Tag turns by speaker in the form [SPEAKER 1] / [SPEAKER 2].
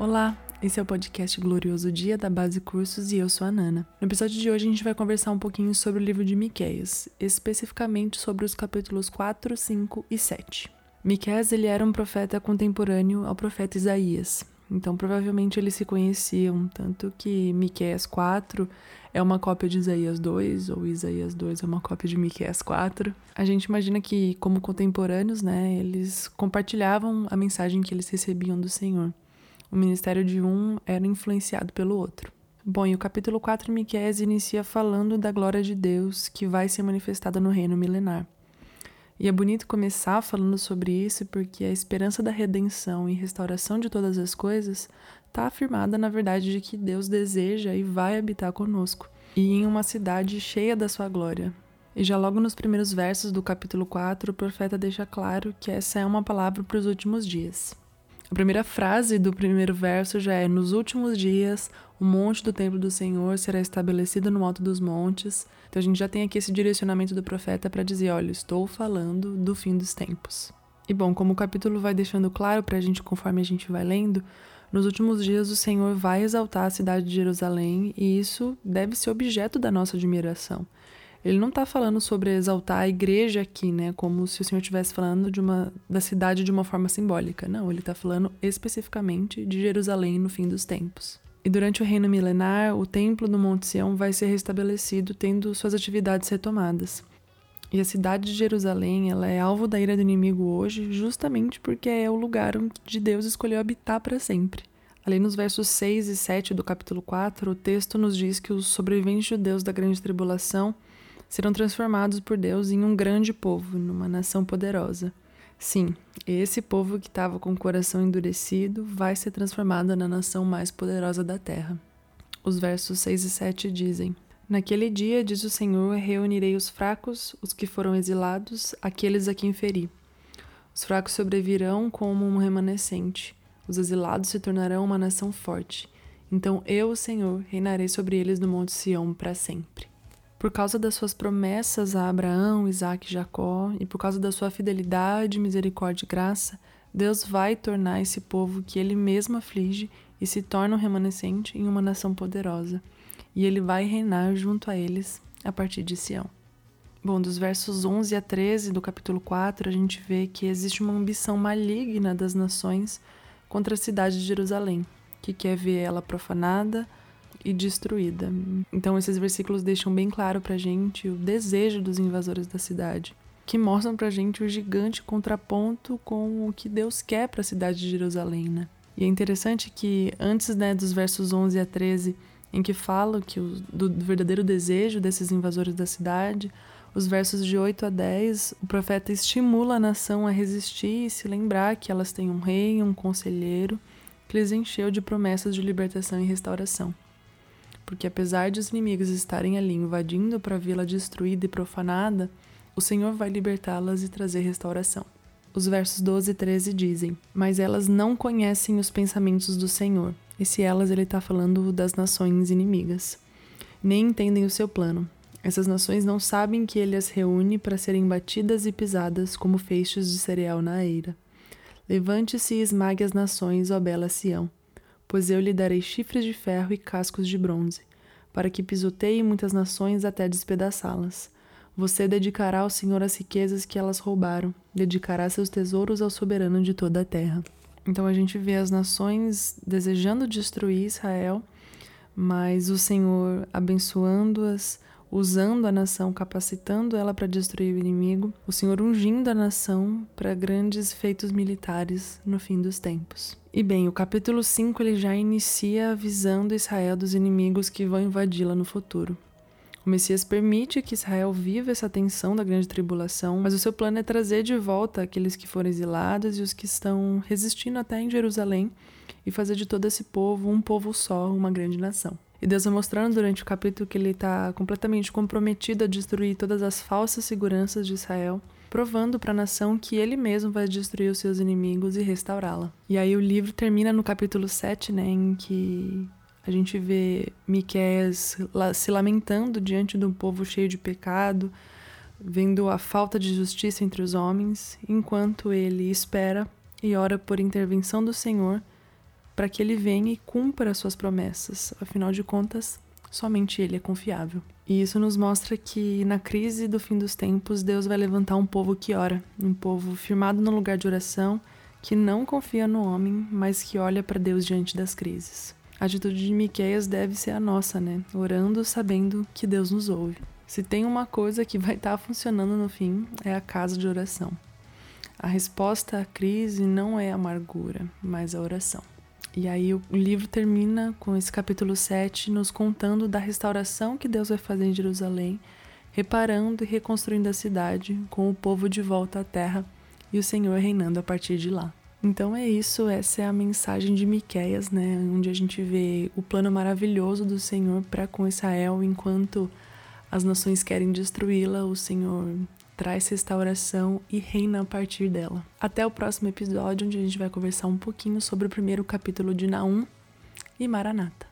[SPEAKER 1] Olá, esse é o podcast Glorioso Dia da Base Cursos e eu sou a Nana. No episódio de hoje a gente vai conversar um pouquinho sobre o livro de Miqueias, especificamente sobre os capítulos 4, 5 e 7. Miqueias ele era um profeta contemporâneo ao profeta Isaías. Então, provavelmente eles se conheciam, tanto que Miqueias 4 é uma cópia de Isaías 2, ou Isaías 2 é uma cópia de Miqueias 4. A gente imagina que, como contemporâneos, né, eles compartilhavam a mensagem que eles recebiam do Senhor. O ministério de um era influenciado pelo outro. Bom, e o capítulo 4 Miqueias inicia falando da glória de Deus que vai ser manifestada no reino milenar. E é bonito começar falando sobre isso porque a esperança da redenção e restauração de todas as coisas está afirmada na verdade de que Deus deseja e vai habitar conosco, e em uma cidade cheia da sua glória. E já logo nos primeiros versos do capítulo 4, o profeta deixa claro que essa é uma palavra para os últimos dias. A primeira frase do primeiro verso já é: Nos últimos dias, o monte do templo do Senhor será estabelecido no alto dos montes. Então a gente já tem aqui esse direcionamento do profeta para dizer: Olha, estou falando do fim dos tempos. E bom, como o capítulo vai deixando claro para a gente conforme a gente vai lendo, nos últimos dias o Senhor vai exaltar a cidade de Jerusalém e isso deve ser objeto da nossa admiração. Ele não está falando sobre exaltar a igreja aqui, né? Como se o Senhor estivesse falando de uma, da cidade de uma forma simbólica. Não, ele está falando especificamente de Jerusalém no fim dos tempos. E durante o reino milenar, o templo do Monte Sião vai ser restabelecido, tendo suas atividades retomadas. E a cidade de Jerusalém, ela é alvo da ira do inimigo hoje, justamente porque é o lugar onde Deus escolheu habitar para sempre. Ali nos versos 6 e 7 do capítulo 4, o texto nos diz que os sobreviventes judeus da grande tribulação serão transformados por Deus em um grande povo, numa nação poderosa. Sim, esse povo que estava com o coração endurecido vai ser transformado na nação mais poderosa da terra. Os versos 6 e 7 dizem: Naquele dia, diz o Senhor, reunirei os fracos, os que foram exilados, aqueles a quem feri. Os fracos sobrevirão como um remanescente, os exilados se tornarão uma nação forte. Então eu, o Senhor, reinarei sobre eles no Monte Sião para sempre. Por causa das suas promessas a Abraão, Isaac e Jacó, e por causa da sua fidelidade, misericórdia e graça, Deus vai tornar esse povo que ele mesmo aflige e se torna um remanescente em uma nação poderosa. E ele vai reinar junto a eles a partir de Sião. Bom, dos versos 11 a 13 do capítulo 4, a gente vê que existe uma ambição maligna das nações contra a cidade de Jerusalém, que quer ver ela profanada, e destruída. Então esses versículos deixam bem claro pra gente o desejo dos invasores da cidade, que mostram pra gente o gigante contraponto com o que Deus quer para a cidade de Jerusalém, né? E é interessante que antes, né, dos versos 11 a 13, em que falam que o, do, do verdadeiro desejo desses invasores da cidade, os versos de 8 a 10, o profeta estimula a nação a resistir e se lembrar que elas têm um rei, um conselheiro, que lhes encheu de promessas de libertação e restauração porque apesar de os inimigos estarem ali invadindo para vê-la destruída e profanada, o Senhor vai libertá-las e trazer restauração. Os versos 12 e 13 dizem: Mas elas não conhecem os pensamentos do Senhor. E se elas, ele está falando das nações inimigas. Nem entendem o seu plano. Essas nações não sabem que ele as reúne para serem batidas e pisadas como feixes de cereal na eira. Levante-se e esmague as nações, ó bela Sião pois eu lhe darei chifres de ferro e cascos de bronze, para que pisoteie muitas nações até despedaçá-las. Você dedicará ao Senhor as riquezas que elas roubaram, dedicará seus tesouros ao soberano de toda a terra. Então a gente vê as nações desejando destruir Israel, mas o Senhor abençoando-as, usando a nação, capacitando ela para destruir o inimigo, o Senhor ungindo a nação para grandes feitos militares no fim dos tempos. E bem, o capítulo 5 ele já inicia avisando Israel dos inimigos que vão invadi-la no futuro. O Messias permite que Israel viva essa tensão da grande tribulação, mas o seu plano é trazer de volta aqueles que foram exilados e os que estão resistindo até em Jerusalém e fazer de todo esse povo um povo só, uma grande nação. E Deus vai mostrando durante o capítulo que ele está completamente comprometido a destruir todas as falsas seguranças de Israel, provando para a nação que ele mesmo vai destruir os seus inimigos e restaurá-la. E aí o livro termina no capítulo 7, né, em que a gente vê Miqueias se lamentando diante de um povo cheio de pecado, vendo a falta de justiça entre os homens, enquanto ele espera e ora por intervenção do Senhor para que ele venha e cumpra as suas promessas. Afinal de contas, somente ele é confiável. E isso nos mostra que na crise do fim dos tempos, Deus vai levantar um povo que ora, um povo firmado no lugar de oração, que não confia no homem, mas que olha para Deus diante das crises. A atitude de Miqueias deve ser a nossa, né? Orando sabendo que Deus nos ouve. Se tem uma coisa que vai estar tá funcionando no fim, é a casa de oração. A resposta à crise não é a amargura, mas a oração. E aí o livro termina com esse capítulo 7 nos contando da restauração que Deus vai fazer em Jerusalém, reparando e reconstruindo a cidade, com o povo de volta à terra e o Senhor reinando a partir de lá. Então é isso, essa é a mensagem de Miqueias, né, onde a gente vê o plano maravilhoso do Senhor para com Israel, enquanto as nações querem destruí-la, o Senhor traz restauração e reina a partir dela. Até o próximo episódio, onde a gente vai conversar um pouquinho sobre o primeiro capítulo de Naum e Maranata.